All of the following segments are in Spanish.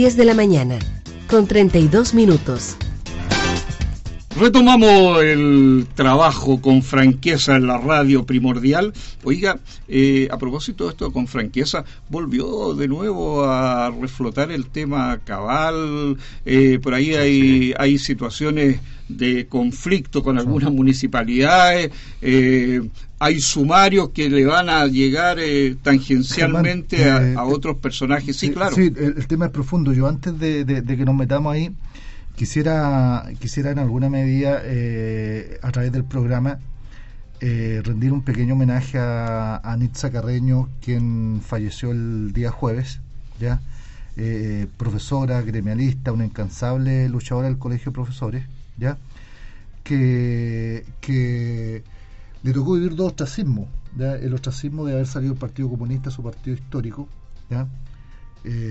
10 de la mañana, con 32 minutos. Retomamos el trabajo con franqueza en la radio primordial. Oiga, eh, a propósito de esto con franqueza, volvió de nuevo a reflotar el tema cabal. Eh, por ahí hay, hay situaciones de conflicto con algunas municipalidades. Eh, hay sumarios que le van a llegar tangencialmente a, otros personajes. Sí, claro. Sí, el, tema es profundo. Yo antes de que nos metamos ahí, Quisiera, quisiera en alguna medida, eh, a través del programa, eh, rendir un pequeño homenaje a, a Nitza Carreño, quien falleció el día jueves, ya eh, profesora, gremialista, una incansable luchadora del Colegio de Profesores, ya que, que le tocó vivir dos ostracismos, el ostracismo de haber salido del Partido Comunista, su partido histórico, ya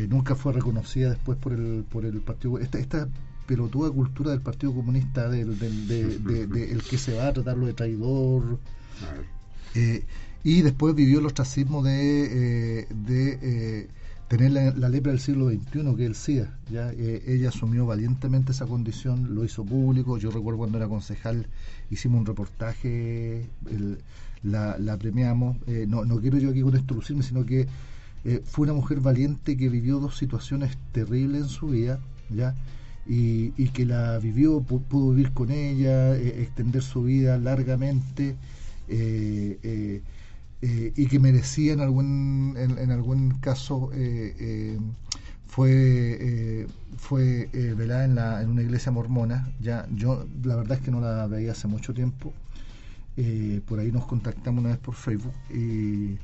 nunca fue reconocida después por el, por el Partido esta, esta pelotuda cultura del Partido Comunista, del, de, el que se va a tratarlo de traidor. Eh, y después vivió el ostracismo de, eh, de eh, tener la, lepra del siglo XXI, que es el SIDA. ¿ya? ella asumió valientemente esa condición, lo hizo público. Yo recuerdo cuando era concejal, hicimos un reportaje, la, la, premiamos. no, no quiero yo aquí con esto lucirme, sino que fue una mujer valiente que vivió dos situaciones terribles en su vida. ¿ya? Y, que la vivió, pudo vivir con ella, eh, extender su vida largamente eh, eh, y que merecía en algún, en, algún caso fue fue velada en, la, en una iglesia mormona. Ya, yo la verdad es que no la veía hace mucho tiempo. por ahí nos contactamos una vez por Facebook y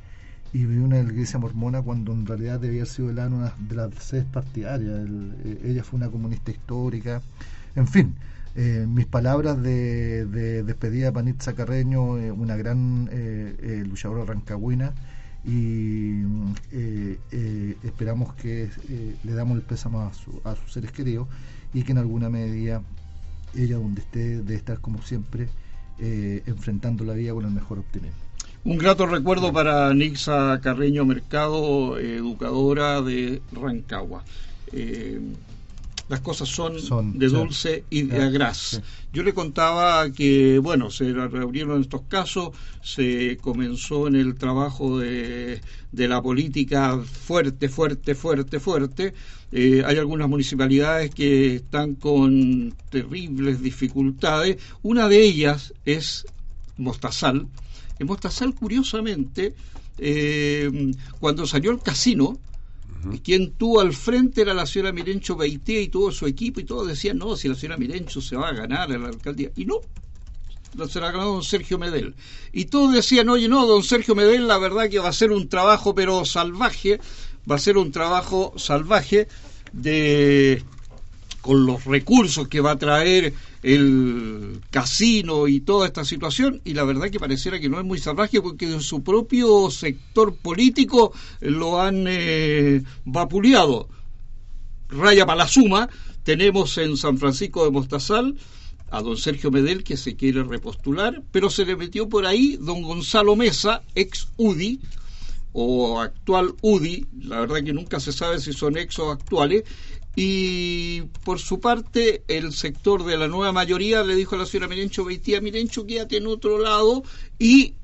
y vivió una iglesia mormona cuando en realidad debía haber sido la una de las sedes partidarias. Eh, ella fue una comunista histórica. En fin, eh, mis palabras de, despedida a Panitza Carreño, eh, una gran luchadora rancagüina, y esperamos que le damos el pésamo a, a, sus seres queridos y que en alguna medida ella donde esté debe estar como siempre enfrentando la vida con el mejor optimismo. Un grato recuerdo para Nixa Carreño Mercado, educadora de Rancagua. Eh, las cosas son, de dulce y de agraz. Yo le contaba que, bueno, se reunieron estos casos, se comenzó en el trabajo de, la política fuerte, fuerte, fuerte, fuerte. Eh, hay algunas municipalidades que están con terribles dificultades. Una de ellas es Mostazal, en Mostazal, curiosamente, eh, cuando salió el casino, quien tuvo al frente era la señora Mirencho Beité y todo su equipo, y todos decían, no, si la señora Mirencho se va a ganar en la alcaldía. Y no, se la ganó don Sergio Medel. Y todos decían, oye, no, don Sergio Medel, la verdad que va a ser un trabajo, pero salvaje, va a ser un trabajo salvaje de con los recursos que va a traer el casino y toda esta situación y la verdad que pareciera que no es muy salvaje porque en su propio sector político lo han eh, vapuleado. Raya para la suma, tenemos en San Francisco de Mostazal a don Sergio Medel que se quiere repostular, pero se le metió por ahí don Gonzalo Mesa, ex UDI, o actual UDI, la verdad que nunca se sabe si son ex o actuales, y por su parte, el sector de la nueva mayoría le dijo a la señora Mirencho Beitía, Mirencho, quédate en otro lado y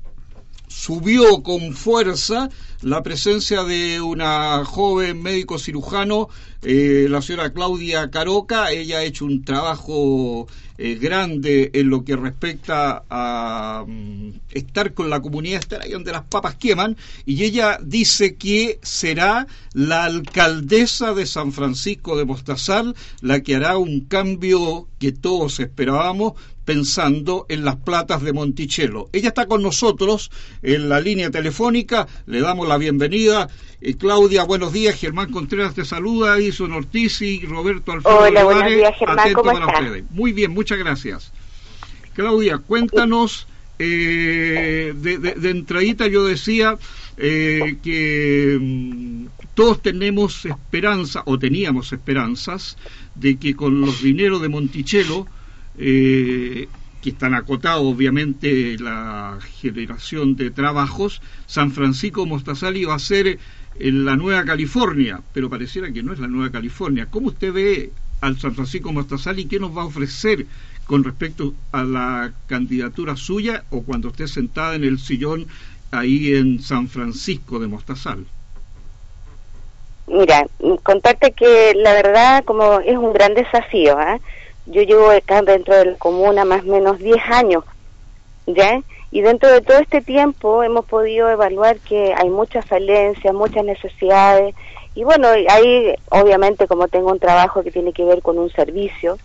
subió con fuerza la presencia de una joven médico cirujano, eh, la señora Claudia Caroca. Ella ha hecho un trabajo eh, grande en lo que respecta a mm, estar con la comunidad, estar ahí donde las papas queman, y ella dice que será la alcaldesa de San Francisco de Mostazal la que hará un cambio que todos esperábamos, pensando en las platas de Monticello. Ella está con nosotros en la línea telefónica, le damos la bienvenida. Eh, Claudia, buenos días. Germán Contreras te saluda, Ison Ortiz y Roberto Alfredo Hola, buenos días, Germán, ¿cómo para ustedes. Muy bien, muchas gracias. Claudia, cuéntanos, eh, de, de, entradita yo decía eh, que mm, todos tenemos esperanza, o teníamos esperanzas, de que con los dineros de Monticello eh, que están acotados obviamente la generación de trabajos, San Francisco Mostazali va a ser en la Nueva California, pero pareciera que no es la Nueva California. ¿Cómo usted ve al San Francisco Mostazali? ¿Qué nos va a ofrecer con respecto a la candidatura suya o cuando esté sentada en el sillón ahí en San Francisco de Mostazal? Mira, contarte que la verdad como es un gran desafío, ¿eh? Yo llevo acá dentro de la comuna más o menos 10 años, ¿ya? Y dentro de todo este tiempo hemos podido evaluar que hay muchas falencias, muchas necesidades, y bueno, ahí obviamente como tengo un trabajo que tiene que ver con un servicio,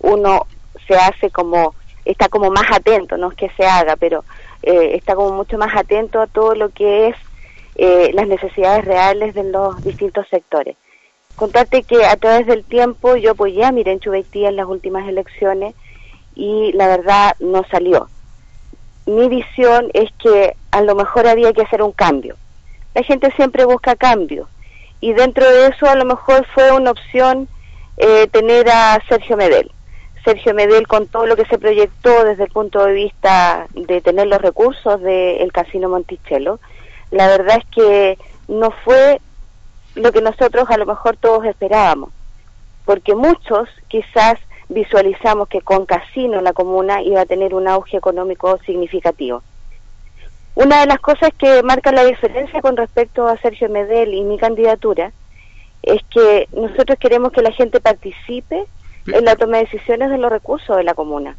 uno se hace como, está como más atento, no es que se haga, pero eh, está como mucho más atento a todo lo que es eh, las necesidades reales de los distintos sectores. Contarte que a través del tiempo yo apoyé a Miren Chubeitía en las últimas elecciones y la verdad no salió. Mi visión es que a lo mejor había que hacer un cambio. La gente siempre busca cambio y dentro de eso a lo mejor fue una opción eh, tener a Sergio Medel. Sergio Medel con todo lo que se proyectó desde el punto de vista de tener los recursos del Casino Monticello, la verdad es que no fue lo que nosotros a lo mejor todos esperábamos, porque muchos quizás visualizamos que con casino la comuna iba a tener un auge económico significativo. Una de las cosas que marca la diferencia con respecto a Sergio Medel y mi candidatura es que nosotros queremos que la gente participe en la toma de decisiones de los recursos de la comuna,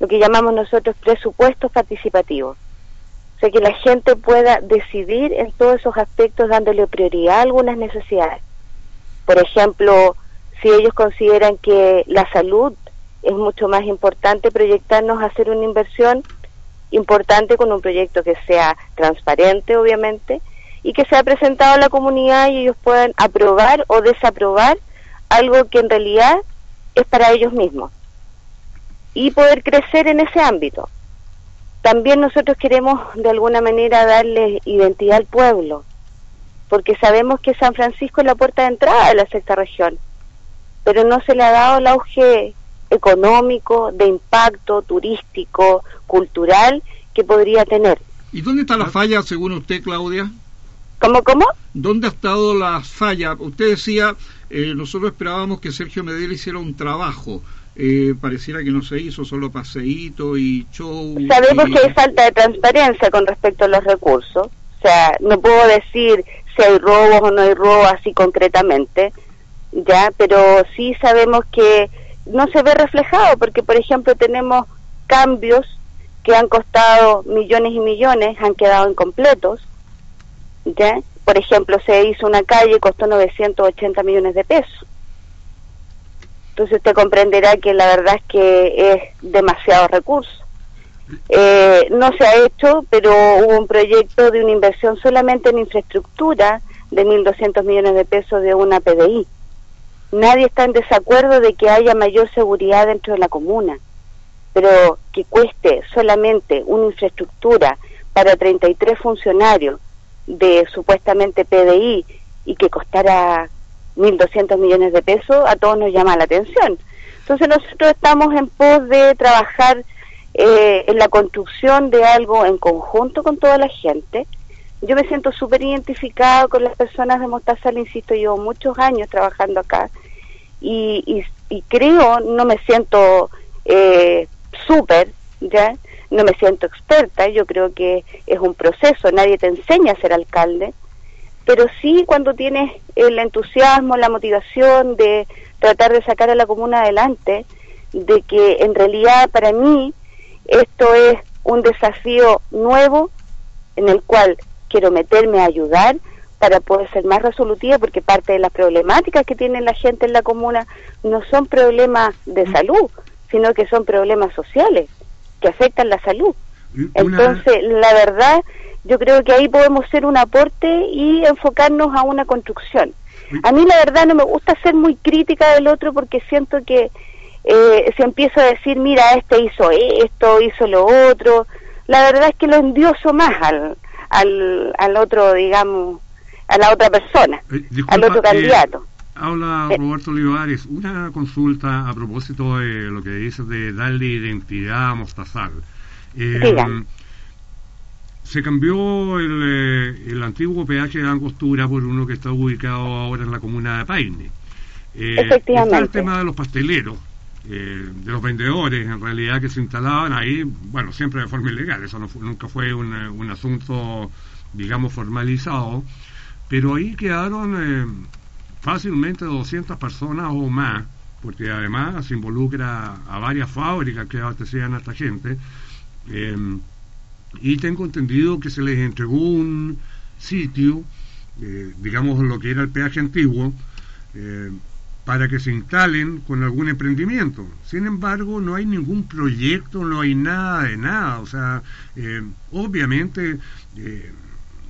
lo que llamamos nosotros presupuestos participativos que la gente pueda decidir en todos esos aspectos dándole prioridad a algunas necesidades. Por ejemplo, si ellos consideran que la salud es mucho más importante, proyectarnos a hacer una inversión importante con un proyecto que sea transparente, obviamente, y que sea presentado a la comunidad y ellos puedan aprobar o desaprobar algo que en realidad es para ellos mismos y poder crecer en ese ámbito. También nosotros queremos de alguna manera darle identidad al pueblo, porque sabemos que San Francisco es la puerta de entrada de la sexta región, pero no se le ha dado el auge económico, de impacto turístico, cultural que podría tener. ¿Y dónde está la falla según usted, Claudia? ¿Cómo, cómo? ¿Dónde ha estado la falla? Usted decía, eh, nosotros esperábamos que Sergio Medel hiciera un trabajo eh, pareciera que no se hizo solo paseíto y show. Sabemos que hay falta de transparencia con respecto a los recursos. O sea, no puedo decir si hay robos o no hay robos así concretamente, ya, pero sí sabemos que no se ve reflejado porque, por ejemplo, tenemos cambios que han costado millones y millones, han quedado incompletos, ya. Por ejemplo, se hizo una calle, costó 980 millones de pesos entonces usted comprenderá que la verdad es que es demasiado recurso. Eh, no se ha hecho, pero hubo un proyecto de una inversión solamente en infraestructura de 1.200 millones de pesos de una PDI. Nadie está en desacuerdo de que haya mayor seguridad dentro de la comuna, pero que cueste solamente una infraestructura para 33 funcionarios de supuestamente PDI y que costara 1.200 millones de pesos, a todos nos llama la atención. Entonces nosotros estamos en pos de trabajar eh, en la construcción de algo en conjunto con toda la gente. Yo me siento súper identificado con las personas de Mostazal, insisto, llevo muchos años trabajando acá y, y, creo, no me siento eh, súper, ¿ya? No me siento experta, yo creo que es un proceso, nadie te enseña a ser alcalde, pero sí cuando tienes el entusiasmo, la motivación de tratar de sacar a la comuna adelante, de que en realidad para mí esto es un desafío nuevo en el cual quiero meterme a ayudar para poder ser más resolutiva, porque parte de las problemáticas que tiene la gente en la comuna no son problemas de salud, sino que son problemas sociales que afectan la salud. Entonces, la verdad, yo creo que ahí podemos ser un aporte y enfocarnos a una construcción. A mí la verdad no me gusta ser muy crítica del otro porque siento que eh, se empieza a decir, mira, este hizo esto, hizo lo otro. La verdad es que lo endioso más al, al, al otro, digamos, a la otra persona, eh, al otro eh, candidato. Habla Roberto Olivares, una consulta a propósito de lo que dices de darle identidad a Mostazal. Eh, se cambió el, el, antiguo PH de Angostura por uno que está ubicado ahora en la comuna de Paine. Eh, Efectivamente. Está el tema de los pasteleros, eh, de los vendedores, en realidad, que se instalaban ahí, bueno, siempre de forma ilegal, eso nunca fue un, un, asunto, digamos, formalizado, pero ahí quedaron eh, fácilmente 200 personas o más, porque además se involucra a varias fábricas que abastecían a esta gente. Eh, y tengo entendido que se les entregó un sitio, eh, digamos lo que era el peaje antiguo, eh, para que se instalen con algún emprendimiento. Sin embargo, no hay ningún proyecto, no hay nada de nada. O sea, eh, obviamente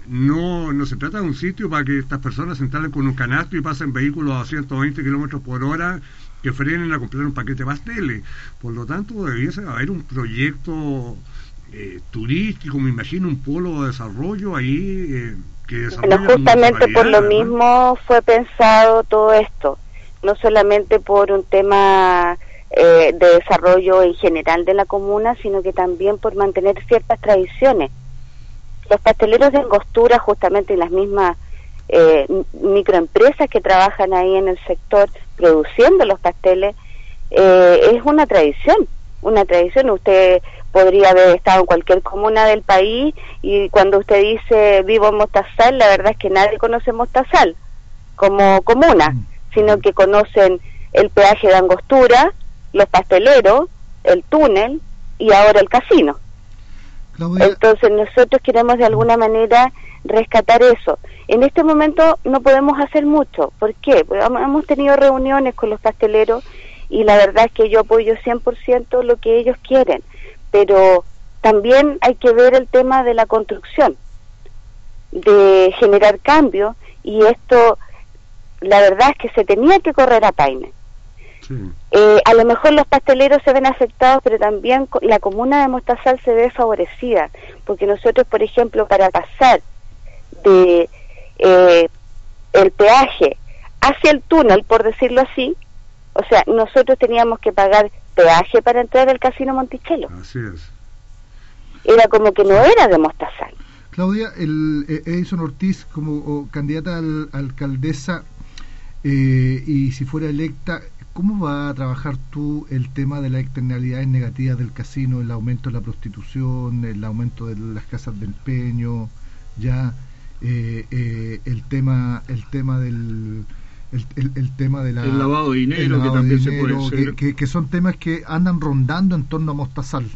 no, no se trata de un sitio para que estas personas se instalen con un canasto y pasen vehículos a 120 kilómetros por hora que frenen a comprar un paquete de pasteles. Por lo tanto, debiese haber un proyecto eh, turístico, me imagino un polo de desarrollo ahí eh, que justamente por lo mismo fue pensado todo esto, no solamente por un tema eh, de desarrollo en general de la comuna, sino que también por mantener ciertas tradiciones. Los pasteleros de Angostura, justamente en las mismas eh, microempresas que trabajan ahí en el sector produciendo los pasteles, es una tradición, una tradición. Usted podría haber estado en cualquier comuna del país y cuando usted dice vivo en Mostazal, la verdad es que nadie conoce Mostazal como comuna, mm. sino que conocen el peaje de Angostura, los pasteleros, el túnel y ahora el casino. Entonces nosotros queremos de alguna manera rescatar eso. En este momento no podemos hacer mucho. ¿Por qué? Porque hemos tenido reuniones con los pasteleros y la verdad es que yo apoyo 100% lo que ellos quieren pero también hay que ver el tema de la construcción, de generar cambio, y esto, la verdad es que se tenía que correr a Paine. Eh, a lo mejor los pasteleros se ven afectados, pero también la comuna de Mostazal se ve favorecida, porque nosotros, por ejemplo, para pasar de eh, el peaje hacia el túnel, por decirlo así, o sea, nosotros teníamos que pagar peaje para entrar al Casino Monticello. Así es. Era como que no era de Mostazal. Claudia, el, eh, Edison Ortiz como candidata a alcaldesa eh, y si fuera electa, ¿cómo va a trabajar tú el tema de las externalidades negativas del casino, el aumento de la prostitución, el aumento de las casas de empeño, ya eh, el tema el tema del el, tema de la, el lavado de dinero, que también se puede ser. Que, son temas que andan rondando en torno a Mostazal.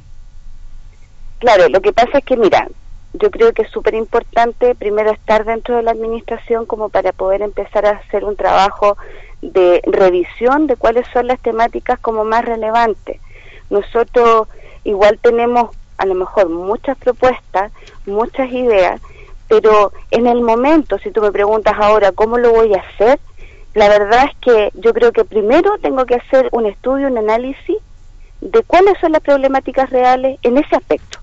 Claro, lo que pasa es que, mira, yo creo que es súper importante primero estar dentro de la administración como para poder empezar a hacer un trabajo de revisión de cuáles son las temáticas como más relevantes. Nosotros igual tenemos a lo mejor muchas propuestas, muchas ideas, pero en el momento, si tú me preguntas ahora cómo lo voy a hacer, la verdad es que yo creo que primero tengo que hacer un estudio, un análisis de cuáles son las problemáticas reales en ese aspecto.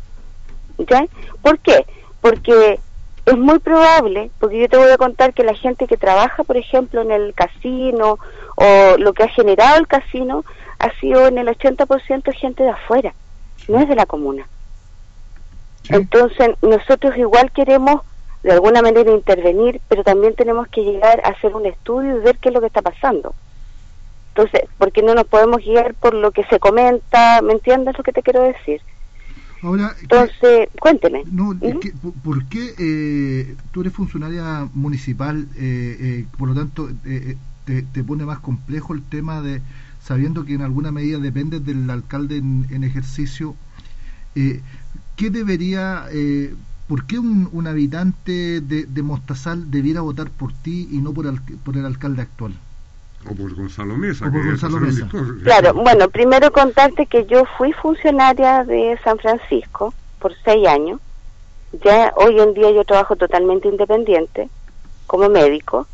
¿Ya? ¿Por qué? Porque es muy probable, porque yo te voy a contar que la gente que trabaja, por ejemplo, en el casino o lo que ha generado el casino ha sido en el 80% gente de afuera, no es de la comuna. Entonces, nosotros igual queremos de alguna manera intervenir, pero también tenemos que llegar a hacer un estudio y ver qué es lo que está pasando. Entonces, porque no nos podemos guiar por lo que se comenta, ¿me entiendes lo que te quiero decir? Ahora, Entonces, cuénteme. No, ¿Por qué eh, tú eres funcionaria municipal, eh, eh, por lo tanto, te, te, pone más complejo el tema de, sabiendo que en alguna medida depende del alcalde en, en ejercicio, ¿qué debería ¿por qué un, habitante de, Mostazal debiera votar por ti y no por, por el alcalde actual? O por Gonzalo Mesa. Claro, bueno, primero contarte que yo fui funcionaria de San Francisco por seis años. Ya hoy en día yo trabajo totalmente independiente como médico.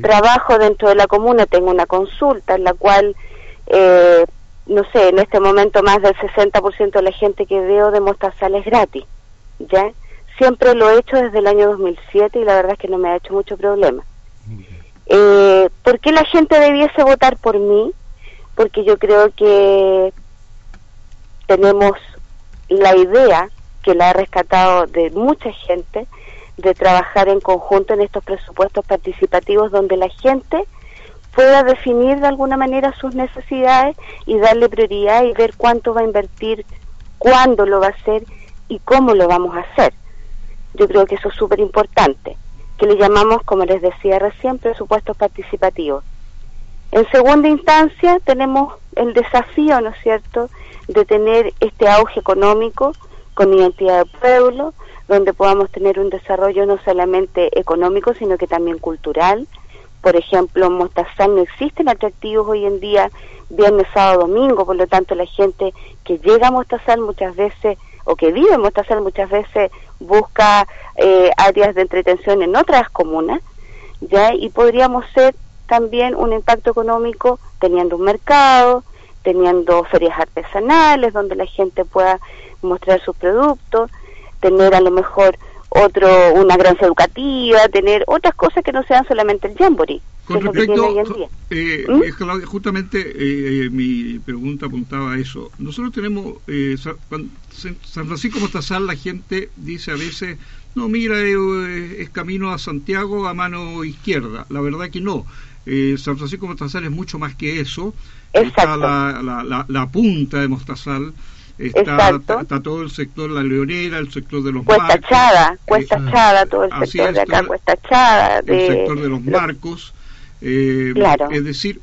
Trabajo dentro de la comuna, tengo una consulta en la cual, eh, no sé, en este momento más del 60% de la gente que veo de Mostazal es gratis. ¿Ya? Siempre lo he hecho desde el año 2007 y la verdad es que no me ha hecho mucho problema. Eh, ¿Por qué la gente debiese votar por mí? Porque yo creo que tenemos la idea que la ha rescatado de mucha gente de trabajar en conjunto en estos presupuestos participativos donde la gente pueda definir de alguna manera sus necesidades y darle prioridad y ver cuánto va a invertir, cuándo lo va a hacer y cómo lo vamos a hacer. Yo creo que eso es súper importante que le llamamos, como les decía recién, presupuestos participativos. En segunda instancia, tenemos el desafío, ¿no es cierto?, de tener este auge económico con identidad de pueblo, donde podamos tener un desarrollo no solamente económico, sino que también cultural. Por ejemplo, en Mostazal no existen atractivos hoy en día viernes, sábado, domingo, por lo tanto la gente que llega a Mostazal muchas veces o que vive en muchas veces busca eh, áreas de entretención en otras comunas, ¿ya? Y podríamos ser también un impacto económico teniendo un mercado, teniendo ferias artesanales donde la gente pueda mostrar sus productos, tener a lo mejor otro una granja educativa, tener otras cosas que no sean solamente el jamboree. Con respecto, eh, ¿Mm? justamente eh, mi pregunta apuntaba a eso. Nosotros tenemos, eh, San Francisco Mostazal, la gente dice a veces, no, mira, es camino a Santiago a mano izquierda. La verdad que no. San Francisco Mostazal es mucho más que eso. Está la, la, la, punta de Mostazal. Está, está, todo el sector La Leonera, el sector de los Cuesta marcos. Chada, Cuesta Chada, todo el sector de acá, Cuesta Chada. De, el sector de los marcos. Eh, es decir,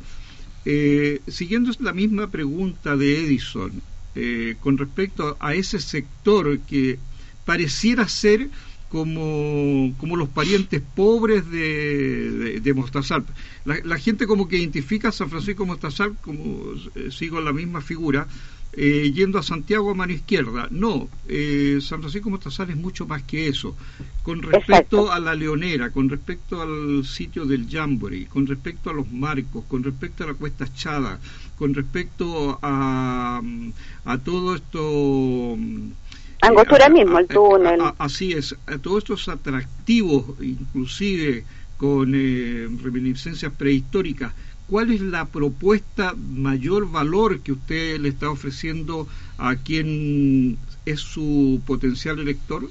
eh, siguiendo la misma pregunta de Edison, eh, con respecto a ese sector que pareciera ser como, como los parientes pobres de, de, Mostazal. La, gente como que identifica a San Francisco Mostazal, como sigo la misma figura, eh, yendo a Santiago a mano izquierda. No, eh, San Francisco Mostazal es mucho más que eso. Con respecto a la Leonera, con respecto al sitio del Jamboree, con respecto a los marcos, con respecto a la Cuesta Chada, con respecto a, a todo esto... Angostura mismo, el túnel. así es, a todos estos atractivos, inclusive con eh, reminiscencias prehistóricas, ¿cuál es la propuesta mayor valor que usted le está ofreciendo a quien es su potencial elector?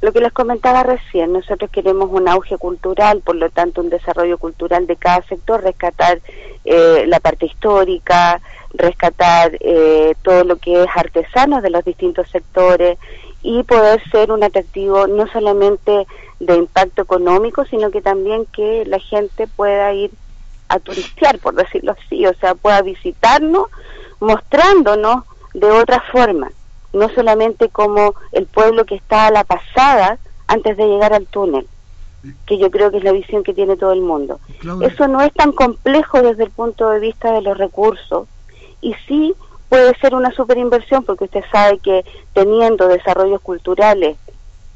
Lo que les comentaba recién, nosotros queremos un auge cultural, por lo tanto un desarrollo cultural de cada sector, rescatar eh, la parte histórica, rescatar eh, todo lo que es artesano de los distintos sectores y poder ser un atractivo no solamente de impacto económico, sino que también que la gente pueda ir a turistear, por decirlo así, o sea, pueda visitarnos mostrándonos de otra forma, no solamente como el pueblo que está a la pasada antes de llegar al túnel, que yo creo que es la visión que tiene todo el mundo. Eso no es tan complejo desde el punto de vista de los recursos y sí puede ser una superinversión porque usted sabe que teniendo desarrollos culturales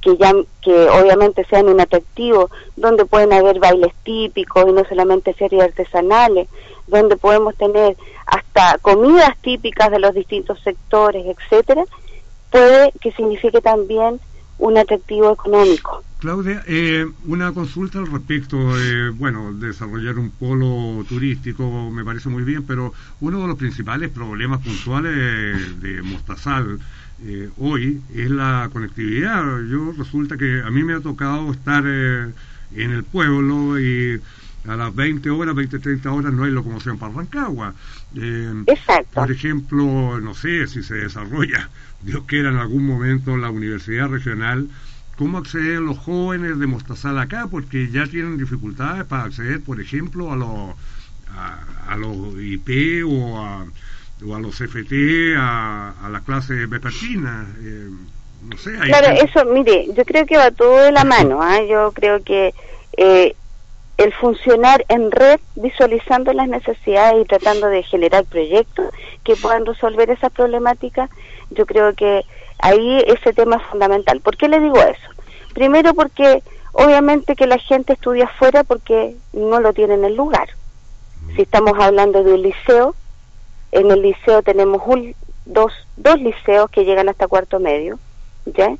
que ya que obviamente sean un atractivo, donde pueden haber bailes típicos y no solamente series artesanales, donde podemos tener hasta comidas típicas de los distintos sectores, etcétera, puede que signifique también un atractivo económico. Claudia, eh, una consulta al respecto, eh, bueno, desarrollar un polo turístico me parece muy bien, pero uno de los principales problemas puntuales de Mostazal eh, hoy es la conectividad. Yo resulta que a mí me ha tocado estar eh, en el pueblo y a las 20 horas, 20, 30 horas no hay locomoción para Rancagua. Eh, Exacto. Por ejemplo, no sé si se desarrolla, Dios quiera en algún momento la universidad regional, ¿cómo acceden los jóvenes de Mostazal acá? Porque ya tienen dificultades para acceder, por ejemplo, a los, a los IP o a o a los FT, a, a la clase vespertina. Eh, no sé. claro, eso, mire, yo creo que va todo de la mano. ¿ah? Yo creo que eh, el funcionar en red, visualizando las necesidades y tratando de generar proyectos que puedan resolver esa problemática, yo creo que ahí ese tema es fundamental. ¿Por qué le digo eso? Primero porque obviamente que la gente estudia afuera porque no lo tiene en el lugar. Si estamos hablando de un liceo, en el liceo tenemos un, dos, dos liceos que llegan hasta cuarto medio, ¿ya?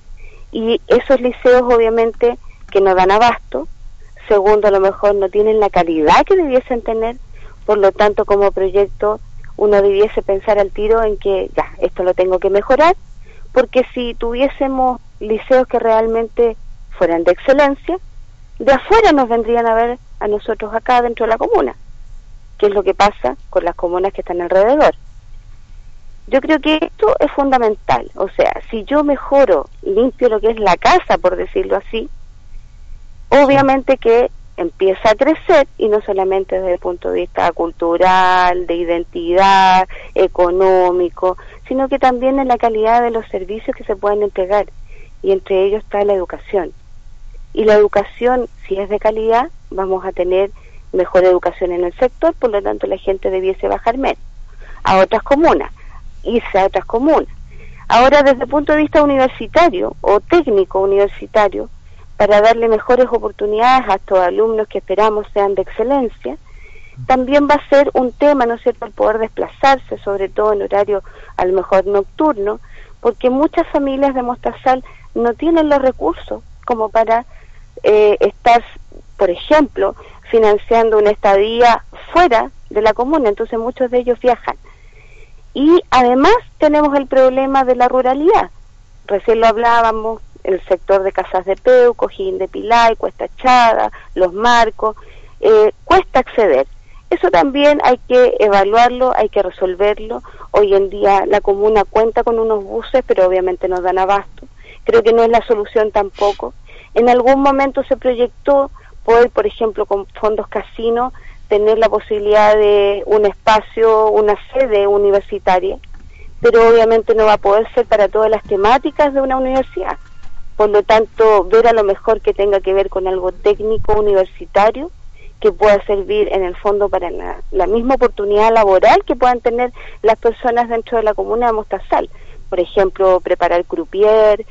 Y esos liceos obviamente que no dan abasto, segundo a lo mejor no tienen la calidad que debiesen tener, por lo tanto como proyecto uno debiese pensar al tiro en que ya, esto lo tengo que mejorar, porque si tuviésemos liceos que realmente fueran de excelencia, de afuera nos vendrían a ver a nosotros acá dentro de la comuna, que es lo que pasa con las comunas que están alrededor. Yo creo que esto es fundamental, o sea, si yo mejoro, limpio lo que es la casa, por decirlo así, obviamente que empieza a crecer y no solamente desde el punto de vista cultural, de identidad, económico, sino que también en la calidad de los servicios que se pueden entregar y entre ellos está la educación. Y la educación, si es de calidad, vamos a tener mejor educación en el sector, por lo tanto la gente debiese bajar menos a otras comunas, irse a otras comunas. Ahora, desde el punto de vista universitario o técnico universitario, para darle mejores oportunidades a estos alumnos que esperamos sean de excelencia. También va a ser un tema, ¿no es cierto?, el poder desplazarse, sobre todo en horario a lo mejor nocturno, porque muchas familias de Mostazal no tienen los recursos como para eh, estar, por ejemplo, financiando una estadía fuera de la comuna, entonces muchos de ellos viajan. Y además tenemos el problema de la ruralidad. Recién lo hablábamos, el sector de Casas de Peu, Cojín de Pilay, Cuesta Echada, Los Marcos, eh, cuesta acceder. Eso también hay que evaluarlo, hay que resolverlo. Hoy en día la comuna cuenta con unos buses, pero obviamente no dan abasto. Creo que no es la solución tampoco. En algún momento se proyectó poder, por ejemplo, con fondos casinos, tener la posibilidad de un espacio, una sede universitaria, pero obviamente no va a poder ser para todas las temáticas de una universidad por lo tanto ver a lo mejor que tenga que ver con algo técnico universitario que pueda servir en el fondo para la, misma oportunidad laboral que puedan tener las personas dentro de la comuna de Mostazal. Por ejemplo, preparar croupier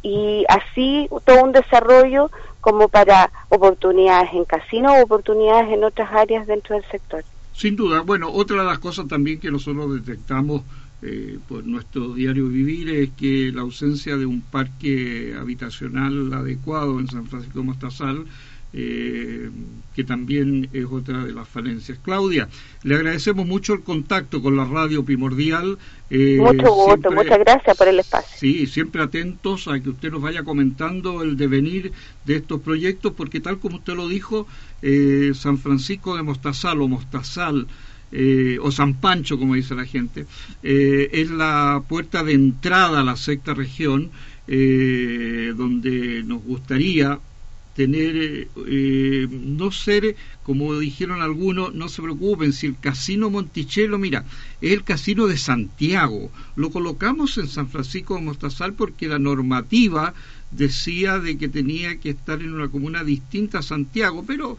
y así todo un desarrollo como para oportunidades en casino o oportunidades en otras áreas dentro del sector. Sin duda. Bueno, otra de las cosas también que nosotros detectamos eh, por nuestro diario vivir es que la ausencia de un parque habitacional adecuado en San Francisco de Mostazal eh, que también es otra de las falencias. Claudia, le agradecemos mucho el contacto con la radio primordial. Eh, mucho gusto, muchas gracias por el espacio. Sí, siempre atentos a que usted nos vaya comentando el devenir de estos proyectos, porque tal como usted lo dijo, eh, San Francisco de Mostazal o Mostazal, eh, o San Pancho, como dice la gente, eh, es la puerta de entrada a la sexta región, eh, donde nos gustaría tener, no ser, como dijeron algunos, no se preocupen, si el casino Monticello, mira, es el casino de Santiago, lo colocamos en San Francisco de Mostazal porque la normativa decía de que tenía que estar en una comuna distinta a Santiago, pero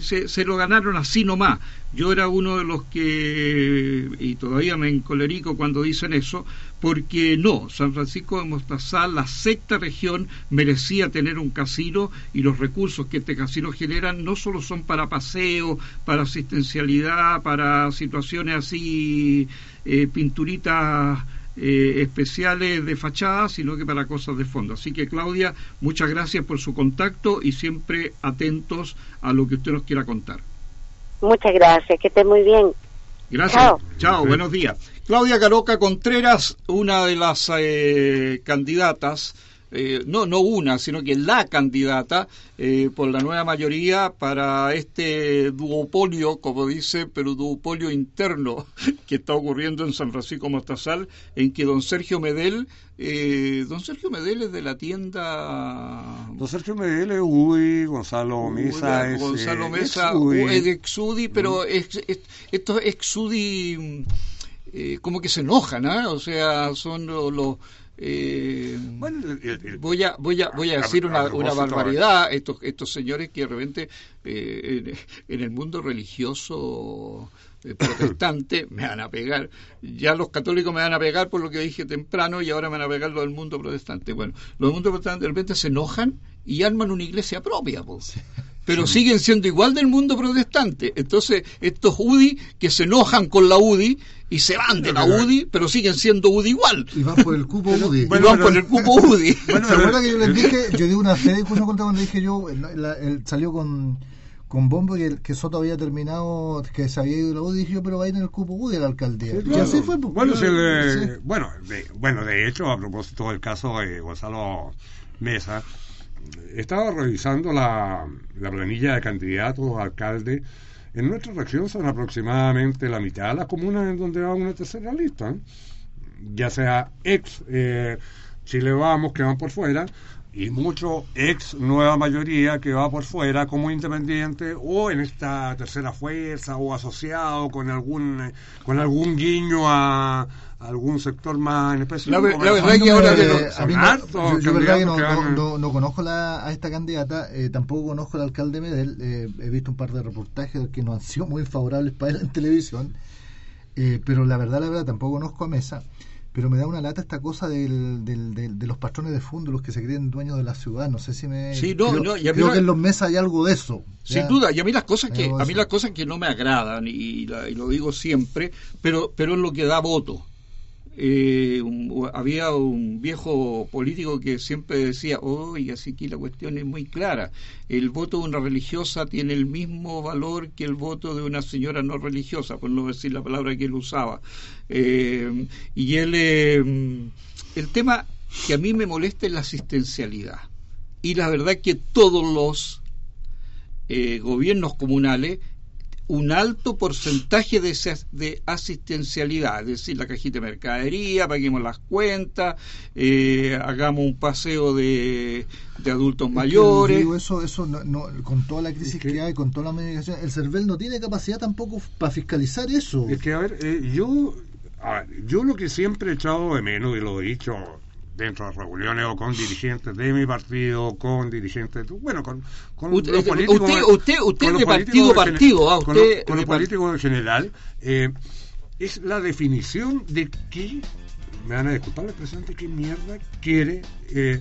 se, se, lo ganaron así nomás. Yo era uno de los que, y todavía me encolerico cuando dicen eso, porque no, San Francisco de Mostazal, la sexta región, merecía tener un casino y los recursos que este casino genera no solo son para paseo, para asistencialidad, para situaciones así, eh, pinturitas eh, especiales de fachada, sino que para cosas de fondo. Así que Claudia, muchas gracias por su contacto y siempre atentos a lo que usted nos quiera contar. Muchas gracias, que esté muy bien. Gracias. Chao, buenos días. Claudia Caroca Contreras, una de las eh, candidatas eh, no, no una, sino que la candidata eh, por la nueva mayoría para este duopolio, como dice, pero duopolio interno que está ocurriendo en San Francisco Mostazal, en que don Sergio Medel, eh, don Sergio Medel es de la tienda... Don Sergio Medel es UDI, Gonzalo Mesa es... Gonzalo Mesa es, de Exudi, pero es, estos Exudi como que se enojan, ¿ah? O sea, son los Eh, voy a voy a voy a decir una, una barbaridad. estos estos señores que de repente eh, en, el mundo religioso eh, protestante me van a pegar. Ya los católicos me van a pegar por lo que dije temprano y ahora me van a pegar lo del mundo protestante. Bueno los del mundo protestante de repente se enojan y arman una iglesia propia pues pero siguen siendo igual del mundo protestante. Entonces, estos UDI que se enojan con la UDI y se van de la UDI, pero siguen siendo UDI igual. Y van por el cupo UDI. y van por el cupo UDI. Bueno, ¿se acuerdan que yo les dije, yo di una fe incluso cuando dije yo, él salió con con bombo que, que Soto había terminado, que se había ido la UDI, dije yo, pero va a ir en el cupo UDI a la alcaldía. Y así fue. Pues, bueno, bueno, de, bueno, de hecho, a propósito del caso de Gonzalo Mesa, estaba revisando la, la planilla de candidatos a alcalde. En nuestra región son aproximadamente la mitad de las comunas en donde va una tercera lista, ya sea ex eh, Chile Vamos, que van por fuera, y mucho ex nueva mayoría que va por fuera como independiente o en esta tercera fuerza o asociado con algún con algún guiño a, algún sector más en específico. La, verdad que ahora yo, verdad que no, no, conozco a esta candidata, eh, tampoco conozco al alcalde Medel, eh, he visto un par de reportajes que no han sido muy favorables para él en televisión, eh, pero la verdad, la verdad, tampoco conozco a Mesa pero me da una lata esta cosa del, del, de los patrones de fondo, los que se creen dueños de la ciudad. No sé si me. Sí, no, creo, no, creo que en los meses hay algo de eso. Sin duda, y a mí las cosas que a mí las cosas que no me agradan y, lo digo siempre, pero pero es lo que da voto. Eh, había un viejo político que siempre decía, oye, así que la cuestión es muy clara, el voto de una religiosa tiene el mismo valor que el voto de una señora no religiosa, por no decir la palabra que él usaba. Eh, y él, eh, el tema que a mí me molesta es la asistencialidad. Y la verdad que todos los gobiernos comunales un alto porcentaje de, de asistencialidad, es decir, la cajita de mercadería, paguemos las cuentas, eh, hagamos un paseo de, adultos mayores. eso, eso no, con toda la crisis que, hay, con toda la medicación, el CERVEL no tiene capacidad tampoco para fiscalizar eso. Es que, a ver, eh, yo, yo lo que siempre he echado de menos, y lo he dicho dentro de reuniones o con dirigentes de mi partido, con dirigentes, bueno, con, con usted, los políticos. Usted, usted, de partido partido, ah, usted con, los, políticos en general, eh, es la definición de qué, me van a disculpar la expresión, de qué mierda quiere eh,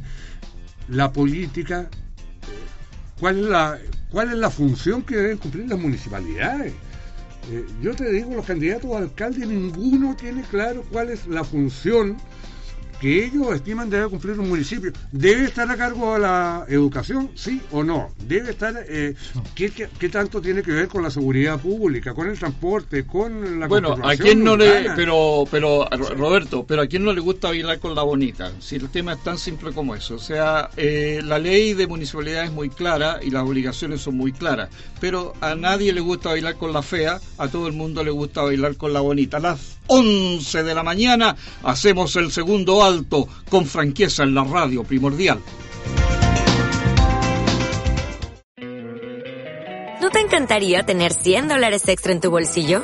la política, eh, cuál, es la, cuál es la función que deben cumplir las municipalidades. yo te digo, los candidatos a alcalde, ninguno tiene claro cuál es la función que ellos estiman debe cumplir un municipio. ¿Debe estar a cargo de la educación? ¿Sí o no? ¿Debe estar... Eh, ¿qué, qué, tanto tiene que ver con la seguridad pública, con el transporte, con la Bueno, a quién no le... Pero, pero, Roberto, pero a quién no le gusta bailar con la bonita, si el tema es tan simple como eso. O sea, eh, la ley de municipalidad es muy clara y las obligaciones son muy claras, pero a nadie le gusta bailar con la fea, a todo el mundo le gusta bailar con la bonita. Las 11 de la mañana hacemos el segundo alto con franqueza en la radio primordial. ¿No te encantaría tener 100 dólares extra en tu bolsillo?